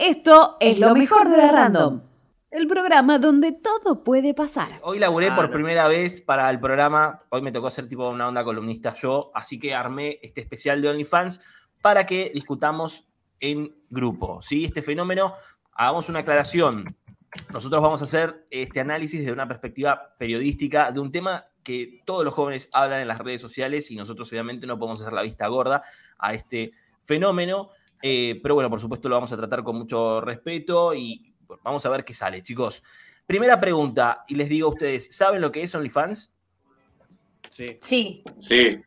Esto es lo mejor de la Random, el programa donde todo puede pasar. Hoy laburé por primera vez para el programa, hoy me tocó hacer tipo una onda columnista yo, así que armé este especial de OnlyFans para que discutamos en grupo, ¿sí? Este fenómeno, hagamos una aclaración. Nosotros vamos a hacer este análisis desde una perspectiva periodística de un tema que todos los jóvenes hablan en las redes sociales y nosotros obviamente no podemos hacer la vista gorda a este fenómeno. Eh, pero bueno, por supuesto lo vamos a tratar con mucho respeto y vamos a ver qué sale, chicos. Primera pregunta, y les digo a ustedes, ¿saben lo que es OnlyFans? Sí. Sí. Sí.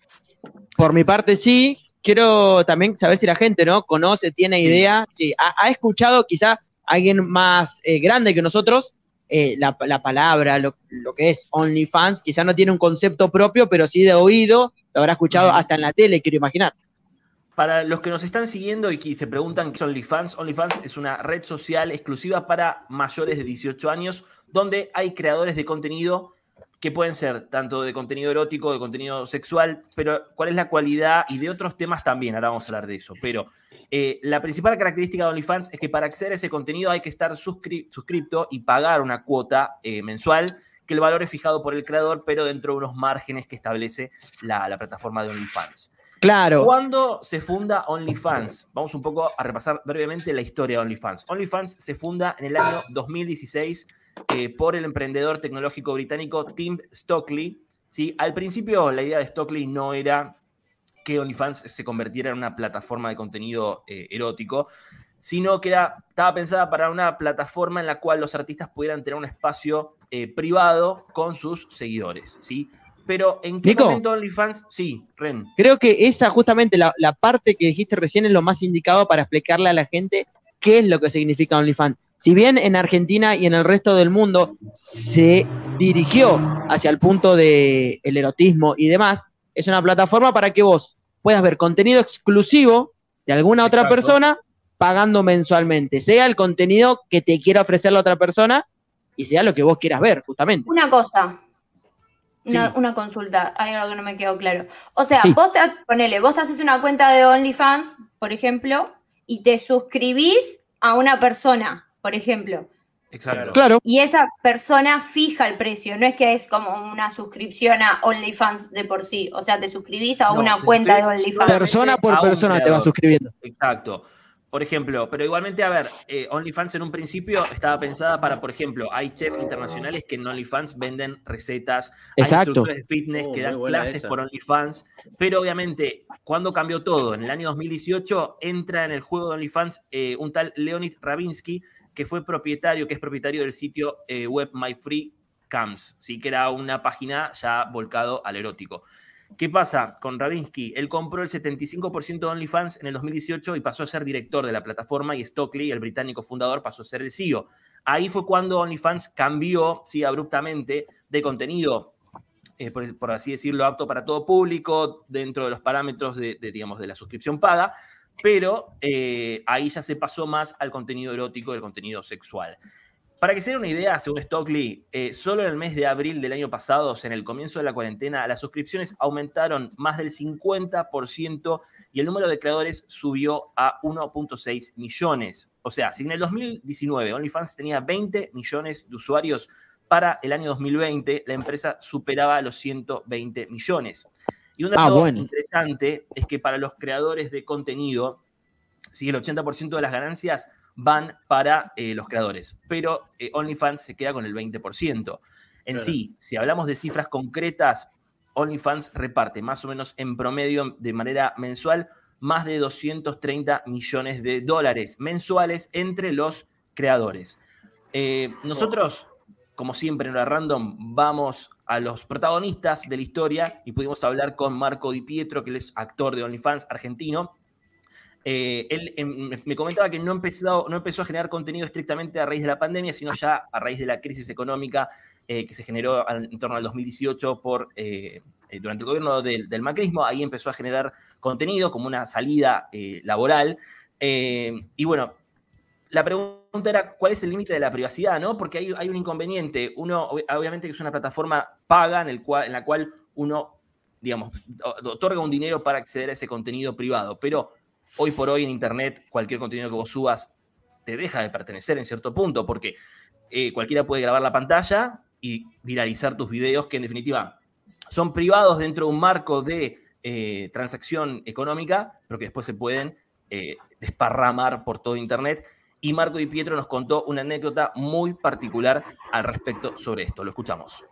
Por mi parte, sí. Quiero también saber si la gente, ¿no? Conoce, tiene idea. Sí, ha, escuchado quizá alguien más eh, grande que nosotros eh, la, palabra, lo, que es OnlyFans. Quizá no tiene un concepto propio, pero sí de oído. Lo habrá escuchado hasta en la tele, quiero imaginar. Para los que nos están siguiendo y que se preguntan qué es OnlyFans, OnlyFans es una red social exclusiva para mayores de 18 años, donde hay creadores de contenido que pueden ser tanto de contenido erótico, de contenido sexual, pero cuál es la cualidad y de otros temas también, ahora vamos a hablar de eso. Pero eh, la principal característica de OnlyFans es que para acceder a ese contenido hay que estar suscripto y pagar una cuota eh, mensual, que el valor es fijado por el creador, pero dentro de unos márgenes que establece la, la plataforma de OnlyFans. Claro. ¿Cuándo se funda OnlyFans? Vamos un poco a repasar brevemente la historia de OnlyFans. OnlyFans se funda en el año 2016 eh, por el emprendedor tecnológico británico Tim Stockley. ¿sí? Al principio la idea de Stockley no era que OnlyFans se convirtiera en una plataforma de contenido eh, erótico, sino que era, estaba pensada para una plataforma en la cual los artistas pudieran tener un espacio eh, privado con sus seguidores. ¿sí? Pero ¿en qué momento OnlyFans? Sí, Ren. Creo que esa justamente la, parte que dijiste recién es lo más indicado para explicarle a la gente qué es lo que significa OnlyFans. Si bien en Argentina y en el resto del mundo se dirigió hacia el punto del el erotismo y demás, es una plataforma para que vos puedas ver contenido exclusivo de alguna otra persona pagando mensualmente, sea el contenido que te quiera ofrecer la otra persona y sea lo que vos quieras ver, justamente. Una cosa, una, consulta, hay algo que no me quedó claro. O sea, vos te, ponele, vos haces una cuenta de OnlyFans, por ejemplo, y te suscribís a una persona, por ejemplo. Exacto. Claro. Y esa persona fija el precio, no es que es como una suscripción a OnlyFans de por sí. O sea, te suscribís a una cuenta de OnlyFans. Persona por persona te va suscribiendo. Exacto. Por ejemplo, pero igualmente, a ver, eh, OnlyFans en un principio estaba pensada para, por ejemplo, hay chefs internacionales que en OnlyFans venden recetas, Exacto. hay instructores de fitness que oh, dan clases por OnlyFans, pero obviamente, cuando cambió todo? En el año 2018 entra en el juego de OnlyFans eh, un tal Leonid Ravinsky, que fue propietario, que es propietario del sitio eh, web MyFreeCams, ¿sí? que era una página ya volcado al erótico. ¿Qué pasa con Ravinsky? Él compró el 75% de OnlyFans en el 2018 y pasó a ser director de la plataforma y Stockley, el británico fundador, pasó a ser el CEO. Ahí fue cuando OnlyFans cambió, sí, abruptamente de contenido, eh, por, así decirlo, apto para todo público, dentro de los parámetros de, digamos, de la suscripción paga, pero eh, ahí ya se pasó más al contenido erótico, del contenido sexual. Para que se den una idea, según Stockley, eh, solo en el mes de abril del año pasado, o sea, en el comienzo de la cuarentena, las suscripciones aumentaron más del 50% y el número de creadores subió a 1.6 millones. O sea, si en el 2019 OnlyFans tenía 20 millones de usuarios, para el año 2020 la empresa superaba los 120 millones. Y un dato ah, interesante es que para los creadores de contenido, si el 80% de las ganancias van para eh, los creadores, pero eh, OnlyFans se queda con el 20%. En sí, si hablamos de cifras concretas, OnlyFans reparte más o menos en promedio de manera mensual más de 230 millones de dólares mensuales entre los creadores. Eh, nosotros, como siempre en la Random, vamos a los protagonistas de la historia y pudimos hablar con Marco Di Pietro, que él es actor de OnlyFans argentino, eh, él em, me comentaba que no empezó, no empezó a generar contenido estrictamente a raíz de la pandemia, sino ya a raíz de la crisis económica eh, que se generó en torno al 2018 por, eh, durante el gobierno del, macrismo. Ahí empezó a generar contenido como una salida laboral. y bueno, la pregunta era, ¿cuál es el límite de la privacidad? ¿no? Porque hay, un inconveniente. Uno, obviamente, que es una plataforma paga en, en la cual uno, digamos, otorga un dinero para acceder a ese contenido privado, pero hoy por hoy en Internet, cualquier contenido que vos subas te deja de pertenecer en cierto punto, porque eh, cualquiera puede grabar la pantalla y viralizar tus videos, que en definitiva son privados dentro de un marco de eh, transacción económica, pero que después se pueden eh, desparramar por todo Internet. Y Marco Di Pietro nos contó una anécdota muy particular al respecto sobre esto. Lo escuchamos.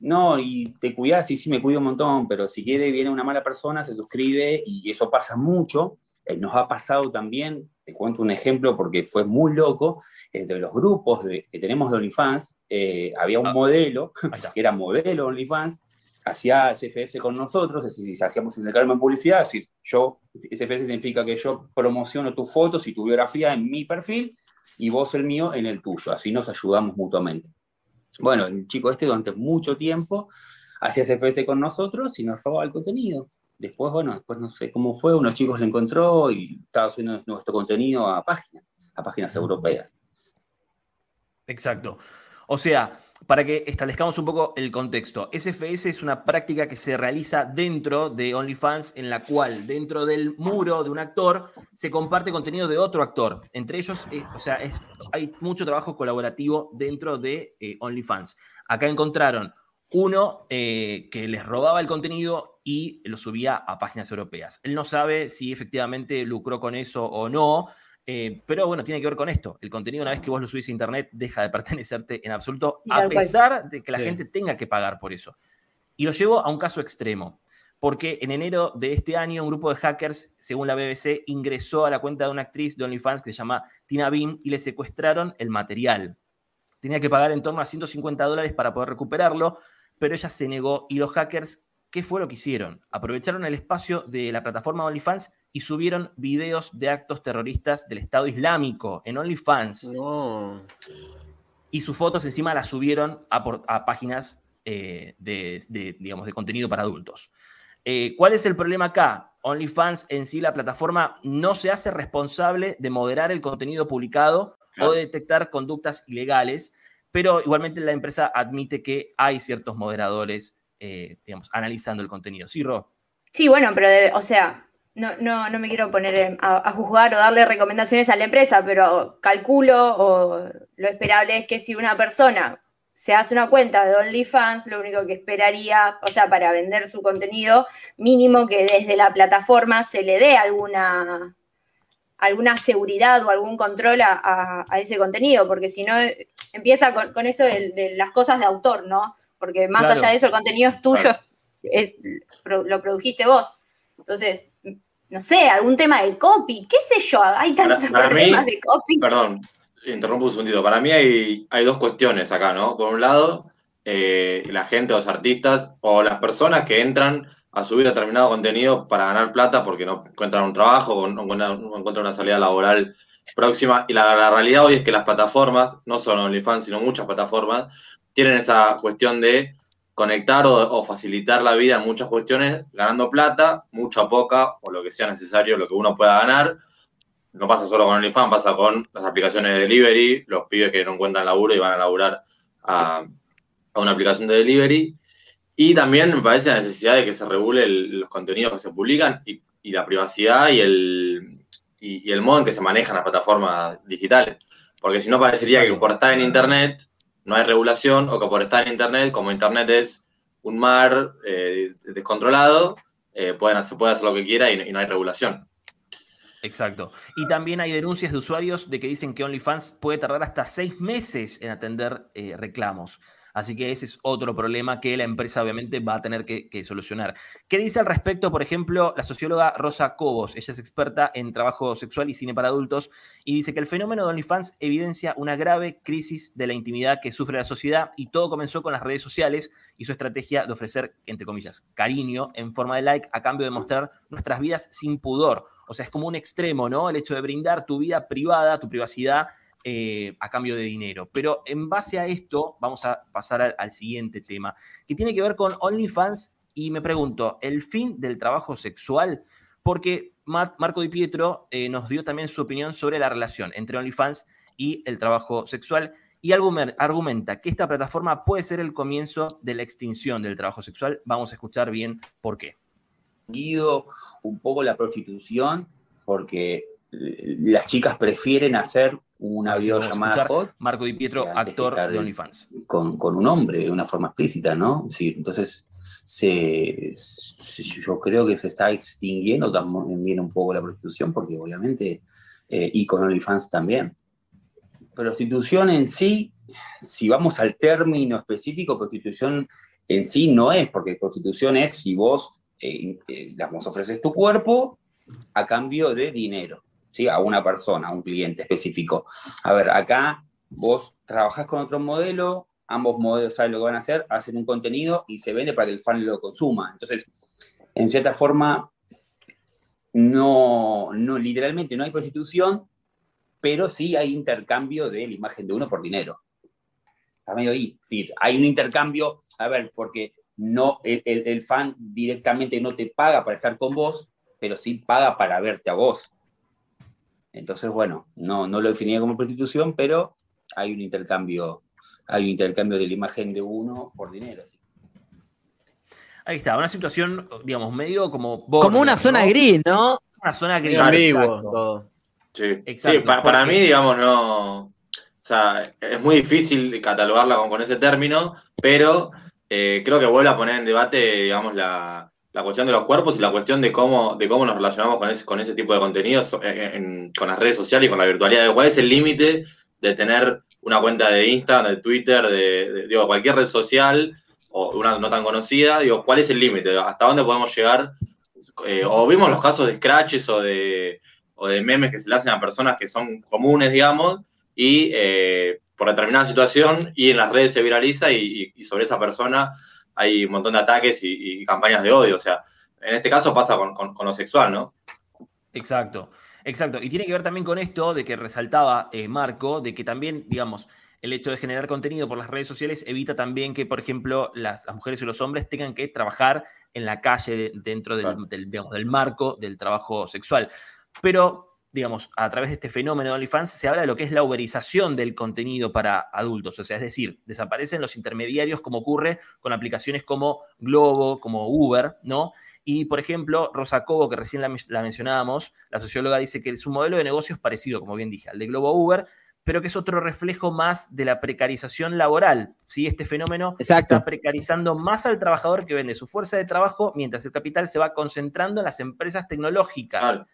No, y te cuidas, sí, sí, me cuido un montón, pero si quiere, viene una mala persona, se suscribe y eso pasa mucho. Eh, nos ha pasado también, te cuento un ejemplo porque fue muy loco, entre los grupos que tenemos de OnlyFans, eh, había un ah. modelo, que era modelo OnlyFans, hacía SFS con nosotros, es decir, hacíamos intercambio en publicidad, es decir, yo, SFS significa que yo promociono tus fotos y tu biografía en mi perfil y vos el mío en el tuyo, así nos ayudamos mutuamente. Bueno, el chico este durante mucho tiempo hacía SFS con nosotros y nos robaba el contenido. Después, bueno, después no sé cómo fue, unos chicos le encontró y estaba subiendo nuestro contenido a páginas, a páginas europeas. Exacto. O sea, para que establezcamos un poco el contexto, SFS es una práctica que se realiza dentro de OnlyFans en la cual dentro del muro de un actor se comparte contenido de otro actor. Entre ellos, eh, o sea, hay mucho trabajo colaborativo dentro de eh, OnlyFans. Acá encontraron uno eh, que les robaba el contenido y lo subía a páginas europeas. Él no sabe si efectivamente lucró con eso o no, eh, pero bueno, tiene que ver con esto. El contenido, una vez que vos lo subís a internet, deja de pertenecerte en absoluto, a pesar de que la gente tenga que pagar por eso. Y lo llevo a un caso extremo, porque en enero de este año un grupo de hackers, según la BBC, ingresó a la cuenta de una actriz de OnlyFans que se llama Tina Bean y le secuestraron el material. Tenía que pagar en torno a 150 dólares para poder recuperarlo pero ella se negó y los hackers, ¿qué fue lo que hicieron? Aprovecharon el espacio de la plataforma OnlyFans y subieron videos de actos terroristas del Estado Islámico en OnlyFans. Y sus fotos encima las subieron a, páginas eh, de, digamos, de contenido para adultos. Eh, ¿Cuál es el problema acá? OnlyFans en sí, la plataforma, no se hace responsable de moderar el contenido publicado o de detectar conductas ilegales pero igualmente la empresa admite que hay ciertos moderadores, eh, digamos, analizando el contenido. ¿Sí, Ro? Sí, bueno, pero, o sea, no, no, no me quiero poner a, juzgar o darle recomendaciones a la empresa, pero calculo o lo esperable es que si una persona se hace una cuenta de OnlyFans, lo único que esperaría, o sea, para vender su contenido, mínimo que desde la plataforma se le dé alguna, alguna seguridad o algún control a, ese contenido, porque si no empieza con, esto de, las cosas de autor, ¿no? Porque más allá de eso, el contenido es tuyo, es, lo produjiste vos. Entonces, no sé, algún tema de copy, qué sé yo, hay tantos problemas de copy. Perdón, interrumpo un segundito. Para mí hay, hay dos cuestiones acá, ¿no? Por un lado, eh, la gente, los artistas o las personas que entran a subir determinado contenido para ganar plata porque no encuentran un trabajo o no, encuentran una salida laboral próxima. Y la, realidad hoy es que las plataformas, no solo OnlyFans, sino muchas plataformas, tienen esa cuestión de conectar o, facilitar la vida en muchas cuestiones, ganando plata, mucha poca, o lo que sea necesario, lo que uno pueda ganar. No pasa solo con OnlyFans, pasa con las aplicaciones de delivery, los pibes que no encuentran laburo y van a laburar a, a una aplicación de delivery. Y también me parece la necesidad de que se regule los contenidos que se publican y, la privacidad y el, y, el modo en que se manejan las plataformas digitales. Porque si no, parecería que por estar en Internet no hay regulación o que por estar en Internet, como Internet es un mar eh, descontrolado, eh, pueden, hacer lo que quiera y, no hay regulación. Exacto. Y también hay denuncias de usuarios de que dicen que OnlyFans puede tardar hasta seis meses en atender eh, reclamos. Así que ese es otro problema que la empresa obviamente va a tener que, solucionar. ¿Qué dice al respecto, por ejemplo, la socióloga Rosa Cobos? Ella es experta en trabajo sexual y cine para adultos y dice que el fenómeno de OnlyFans evidencia una grave crisis de la intimidad que sufre la sociedad y todo comenzó con las redes sociales y su estrategia de ofrecer, entre comillas, cariño en forma de like a cambio de mostrar nuestras vidas sin pudor. O sea, es como un extremo, ¿no? El hecho de brindar tu vida privada, tu privacidad eh, a cambio de dinero. Pero en base a esto, vamos a pasar al, siguiente tema, que tiene que ver con OnlyFans y me pregunto, ¿el fin del trabajo sexual? Porque Marco Di Pietro eh, nos dio también su opinión sobre la relación entre OnlyFans y el trabajo sexual y argumenta que esta plataforma puede ser el comienzo de la extinción del trabajo sexual. Vamos a escuchar bien por qué. Un poco la prostitución porque las chicas prefieren hacer una videollamada hot. Marco Di Pietro, actor de OnlyFans. Con, con, un hombre de una forma explícita, ¿no? Sí, entonces, se, yo creo que se está extinguiendo también un poco la prostitución, porque obviamente, eh, y con OnlyFans también. Prostitución en sí, si vamos al término específico, prostitución en sí no es, porque prostitución es si vos, eh, eh ofreces tu cuerpo a cambio de dinero. ¿Sí? a una persona, a un cliente específico. A ver, acá vos trabajás con otro modelo, ambos modelos saben lo que van a hacer, hacen un contenido y se vende para que el fan lo consuma. Entonces, en cierta forma, no, no literalmente no hay prostitución, pero sí hay intercambio de la imagen de uno por dinero. Está medio ahí. Sí, hay un intercambio, a ver, porque no, el, el fan directamente no te paga para estar con vos, pero sí paga para verte a vos. Entonces, bueno, no, no lo definía como prostitución, pero hay un intercambio, hay un intercambio de la imagen de uno por dinero. Ahí está, una situación, digamos, medio como... como una zona gris, ¿no? Una zona gris. Ambiguo, Sí, sí para, mí, digamos, no... O sea, es muy difícil catalogarla con, con ese término, pero eh, creo que vuelve a poner en debate, digamos, la, la cuestión de los cuerpos y la cuestión de cómo, de cómo nos relacionamos con ese, con ese tipo de contenidos con las redes sociales y con la virtualidad. ¿Cuál es el límite de tener una cuenta de Instagram, de Twitter, de, digo, cualquier red social o una no tan conocida? Digo, ¿cuál es el límite? ¿Hasta dónde podemos llegar? Eh, o vimos los casos de scratches o de, o de memes que se le hacen a personas que son comunes, digamos, y eh, por determinada situación y en las redes se viraliza y sobre esa persona hay un montón de ataques y, campañas de odio. O sea, en este caso pasa con, lo sexual, ¿no? Exacto, exacto. Y tiene que ver también con esto de que resaltaba eh, Marco, de que también, digamos, el hecho de generar contenido por las redes sociales evita también que, por ejemplo, las, mujeres y los hombres tengan que trabajar en la calle dentro del, del marco del trabajo sexual. Pero digamos, a través de este fenómeno de OnlyFans, se habla de lo que es la uberización del contenido para adultos. O sea, es decir, desaparecen los intermediarios como ocurre con aplicaciones como Globo, como Uber, ¿no? Y, por ejemplo, Rosa Cobo, que recién la, mencionábamos, la socióloga dice que es un modelo de negocio parecido, como bien dije, al de Globo Uber, pero que es otro reflejo más de la precarización laboral. ¿sí? Este fenómeno está precarizando más al trabajador que vende su fuerza de trabajo, mientras el capital se va concentrando en las empresas tecnológicas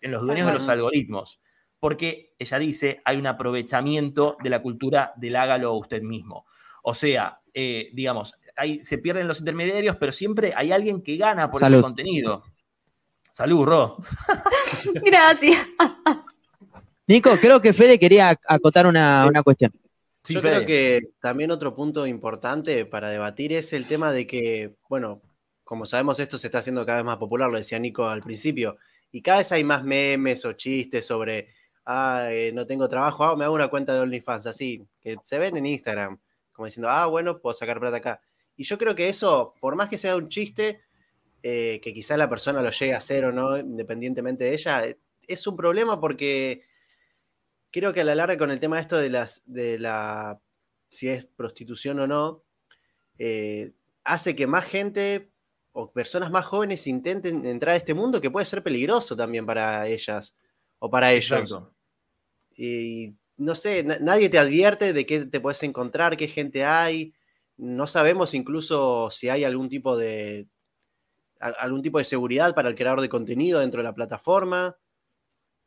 en los dueños de los algoritmos. Porque ella dice, hay un aprovechamiento de la cultura del hágalo usted mismo. O sea, eh, digamos, ahí se pierden los intermediarios, pero siempre hay alguien que gana por ese contenido. Salud, Ro. Gracias. Nico, creo que Fede quería acotar una, cuestión. Yo creo que también otro punto importante para debatir es el tema de que, bueno, como sabemos esto se está haciendo cada vez más popular, lo decía Nico al principio, y cada vez hay más memes o chistes sobre, ah, eh, no tengo trabajo, ah, me hago una cuenta de OnlyFans, así, que se ven en Instagram, como diciendo, ah, bueno, puedo sacar plata acá. Y yo creo que eso, por más que sea un chiste, eh, que quizás la persona lo llegue a hacer o no, independientemente de ella, eh, es un problema porque creo que a la larga con el tema de esto de las de la si es prostitución o no, hace que más gente o personas más jóvenes intenten entrar a este mundo que puede ser peligroso también para ellas o para ellos. Y no sé, nadie te advierte de qué te puedes encontrar, qué gente hay. No sabemos incluso si hay algún tipo de algún tipo de seguridad para el creador de contenido dentro de la plataforma.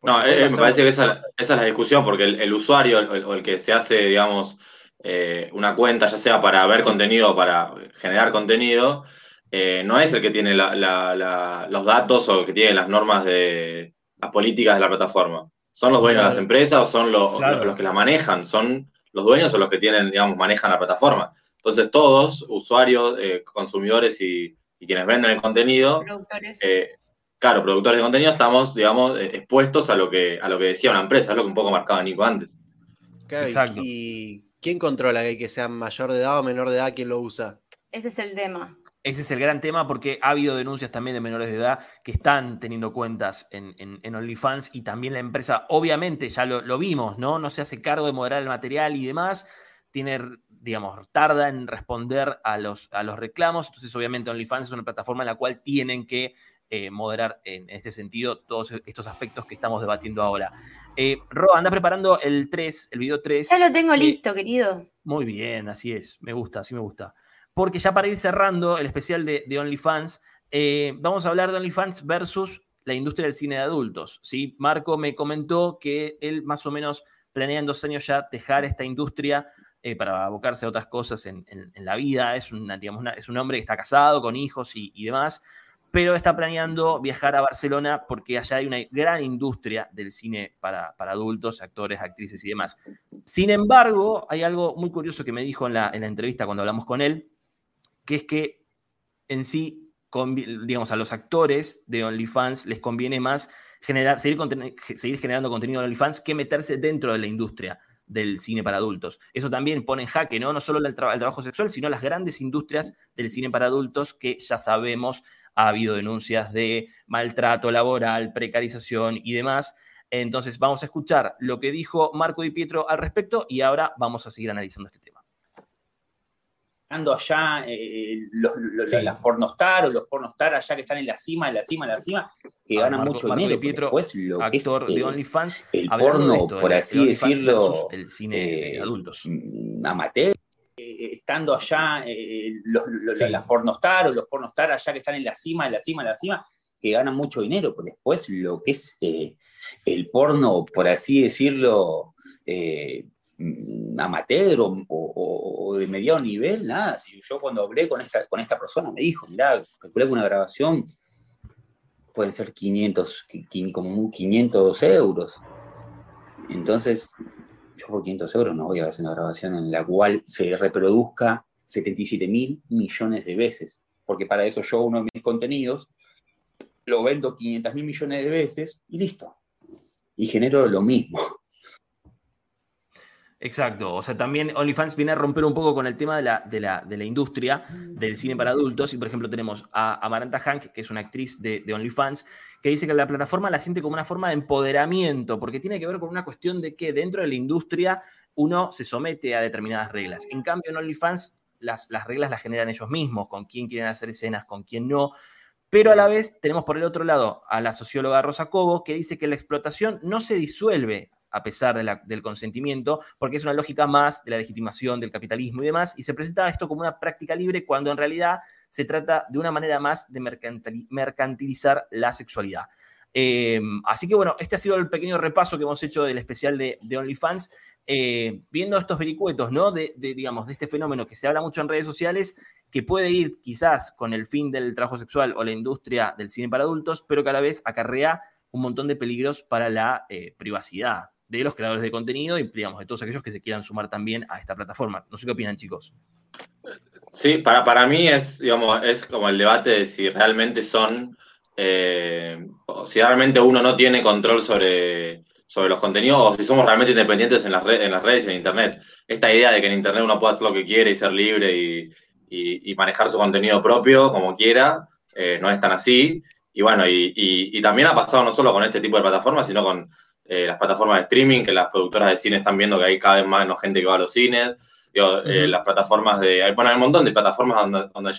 No, eh, me parece que esa, es la discusión, porque el, usuario o el, que se hace, digamos, eh, una cuenta, ya sea para ver contenido o para generar contenido, eh, no es el que tiene los datos o que tiene las normas de las políticas de la plataforma. Son los dueños de las empresas o son los, que la manejan, son los dueños o los que tienen, digamos, manejan la plataforma. Entonces todos, usuarios, eh, consumidores y, quienes venden el contenido, eh, claro, productores de contenido, estamos, digamos, expuestos a lo que a lo que decía una empresa, es lo que un poco marcaba Nico antes. Exacto. ¿Y quién controla que sea mayor de edad o menor de edad quien lo usa? Ese es el tema. Ese es el gran tema porque ha habido denuncias también de menores de edad que están teniendo cuentas en, OnlyFans y también la empresa, obviamente, ya lo, vimos, ¿no? No se hace cargo de moderar el material y demás, tiene, digamos, tarda en responder a los, a los reclamos, entonces obviamente OnlyFans es una plataforma en la cual tienen que eh, moderar en este sentido todos estos aspectos que estamos debatiendo ahora. Eh, Ro, anda preparando el 3, el video 3. Ya lo tengo listo, querido. Muy bien, así es, me gusta, así me gusta. Porque ya para ir cerrando el especial de, OnlyFans, eh, vamos a hablar de OnlyFans versus la industria del cine de adultos. ¿sí? Marco me comentó que él más o menos planea en dos años ya dejar esta industria eh, para abocarse a otras cosas en, la vida. Es, digamos, es un hombre que está casado, con hijos y, demás, pero está planeando viajar a Barcelona porque allá hay una gran industria del cine para, adultos, actores, actrices y demás. Sin embargo, hay algo muy curioso que me dijo en la, entrevista cuando hablamos con él, que es que en sí, digamos, a los actores de OnlyFans les conviene más generar, seguir, generando contenido de OnlyFans que meterse dentro de la industria del cine para adultos. Eso también pone en jaque ¿no? no solo el, trabajo sexual, sino las grandes industrias del cine para adultos que ya sabemos ha habido denuncias de maltrato laboral, precarización y demás. Entonces vamos a escuchar lo que dijo Marco Di Pietro al respecto y ahora vamos a seguir analizando este tema allá eh, los, las pornostar o los pornostar allá que están en la cima, en la cima, en la cima, que ah, ganan mucho dinero. Pietro, lo actor de OnlyFans, el porno, por así decirlo, el cine de eh, adultos. Amateur, eh, estando allá los, las pornostar o los pornostar allá que están en la cima, en la cima, en la cima, que ganan mucho dinero, pero después lo que es el porno, por así decirlo, amateur o, de mediano nivel, nada. Si yo cuando hablé con esta, con esta persona me dijo, mira, calculé que una grabación pueden ser 500, como 500 euros. Entonces, yo por 500 euros no voy a hacer una grabación en la cual se reproduzca 77 mil millones de veces, porque para eso yo uno de mis contenidos lo vendo 500 mil millones de veces y listo. Y genero lo mismo. Exacto, o sea, también OnlyFans viene a romper un poco con el tema de la, de la, industria del cine para adultos. Y por ejemplo, tenemos a Amaranta Hank, que es una actriz de, OnlyFans, que dice que la plataforma la siente como una forma de empoderamiento, porque tiene que ver con una cuestión de que dentro de la industria uno se somete a determinadas reglas. En cambio, en OnlyFans las, las reglas las generan ellos mismos, con quién quieren hacer escenas, con quién no. Pero a la vez tenemos por el otro lado a la socióloga Rosa Cobo, que dice que la explotación no se disuelve a pesar del consentimiento, porque es una lógica más de la legitimación del capitalismo y demás, y se presenta esto como una práctica libre cuando en realidad se trata de una manera más de mercantilizar la sexualidad. Em, así que bueno, este ha sido el pequeño repaso que hemos hecho del especial de, OnlyFans, eh, viendo estos vericuetos, ¿no? De, digamos, de este fenómeno que se habla mucho en redes sociales, que puede ir quizás con el fin del trabajo sexual o la industria del cine para adultos, pero que a la vez acarrea un montón de peligros para la eh, privacidad de los creadores de contenido y, digamos, de todos aquellos que se quieran sumar también a esta plataforma. No sé qué opinan, chicos. Sí, para, para mí es, digamos, es como el debate de si realmente son, eh, si realmente uno no tiene control sobre, sobre los contenidos o si somos realmente independientes en las, en las redes y en Internet. Esta idea de que en Internet uno puede hacer lo que quiere y ser libre y, manejar su contenido propio como quiera, eh, no es tan así. Y bueno, y, también ha pasado no solo con este tipo de plataformas, sino con eh, las plataformas de streaming, que las productoras de cine están viendo que hay cada vez más gente que va a los cines, eh, las plataformas de, bueno, hay un montón de plataformas donde,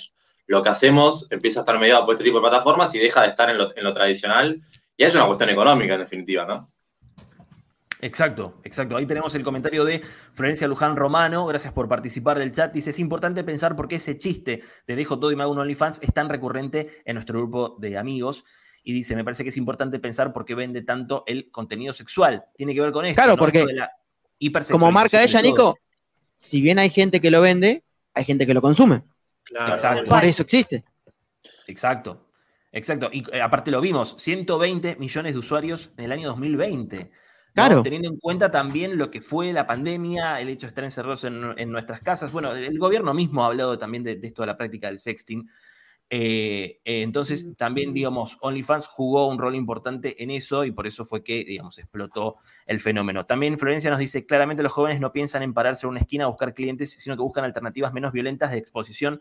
lo que hacemos empieza a estar mediado por este tipo de plataformas y deja de estar en lo, tradicional, y es una cuestión económica en definitiva, ¿no? Exacto, exacto. Ahí tenemos el comentario de Florencia Luján Romano. Gracias por participar del chat. Dice, es importante pensar por qué ese chiste de dejo todo y me hago un OnlyFans es tan recurrente en nuestro grupo de amigos y dice, me parece que es importante pensar por qué vende tanto el contenido sexual. Tiene que ver con esto. Claro, porque como marca ella, Nico, si bien hay gente que lo vende, hay gente que lo consume. Claro. Exacto. Por eso existe. Exacto. Exacto. Y eh, aparte lo vimos, 120 millones de usuarios en el año 2020. Claro. Teniendo en cuenta también lo que fue la pandemia, el hecho de estar encerrados en, nuestras casas. Bueno, el gobierno mismo ha hablado también de, de esto de la práctica del sexting. Eh, eh, entonces, también, digamos, OnlyFans jugó un rol importante en eso y por eso fue que, digamos, explotó el fenómeno. También Florencia nos dice, claramente los jóvenes no piensan en pararse en una esquina a buscar clientes, sino que buscan alternativas menos violentas de exposición.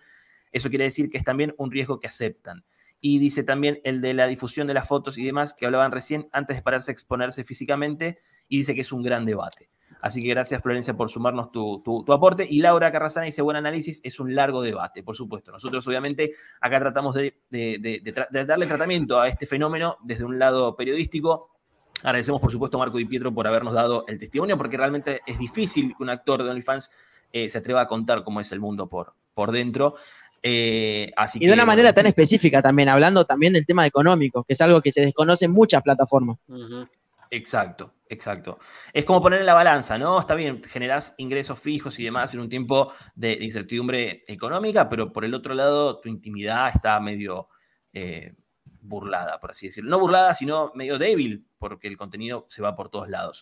Eso quiere decir que es también un riesgo que aceptan. Y dice también el de la difusión de las fotos y demás que hablaban recién antes de pararse a exponerse físicamente y dice que es un gran debate. Así que gracias, Florencia, por sumarnos tu, aporte. Y Laura Carrasana dice, buen análisis, es un largo debate, por supuesto. Nosotros, obviamente, acá tratamos de, darle tratamiento a este fenómeno desde un lado periodístico. Agradecemos, por supuesto, a Marco Di Pietro por habernos dado el testimonio, porque realmente es difícil que un actor de OnlyFans eh, se atreva a contar cómo es el mundo por, por dentro. Eh, y de una manera tan específica también, hablando también del tema económico, que es algo que se desconoce en muchas plataformas. Exacto, exacto. Es como poner en la balanza, ¿no? Está bien, generás ingresos fijos y demás en un tiempo de, incertidumbre económica, pero por el otro lado, tu intimidad está medio eh, burlada, por así decirlo. No burlada, sino medio débil, porque el contenido se va por todos lados.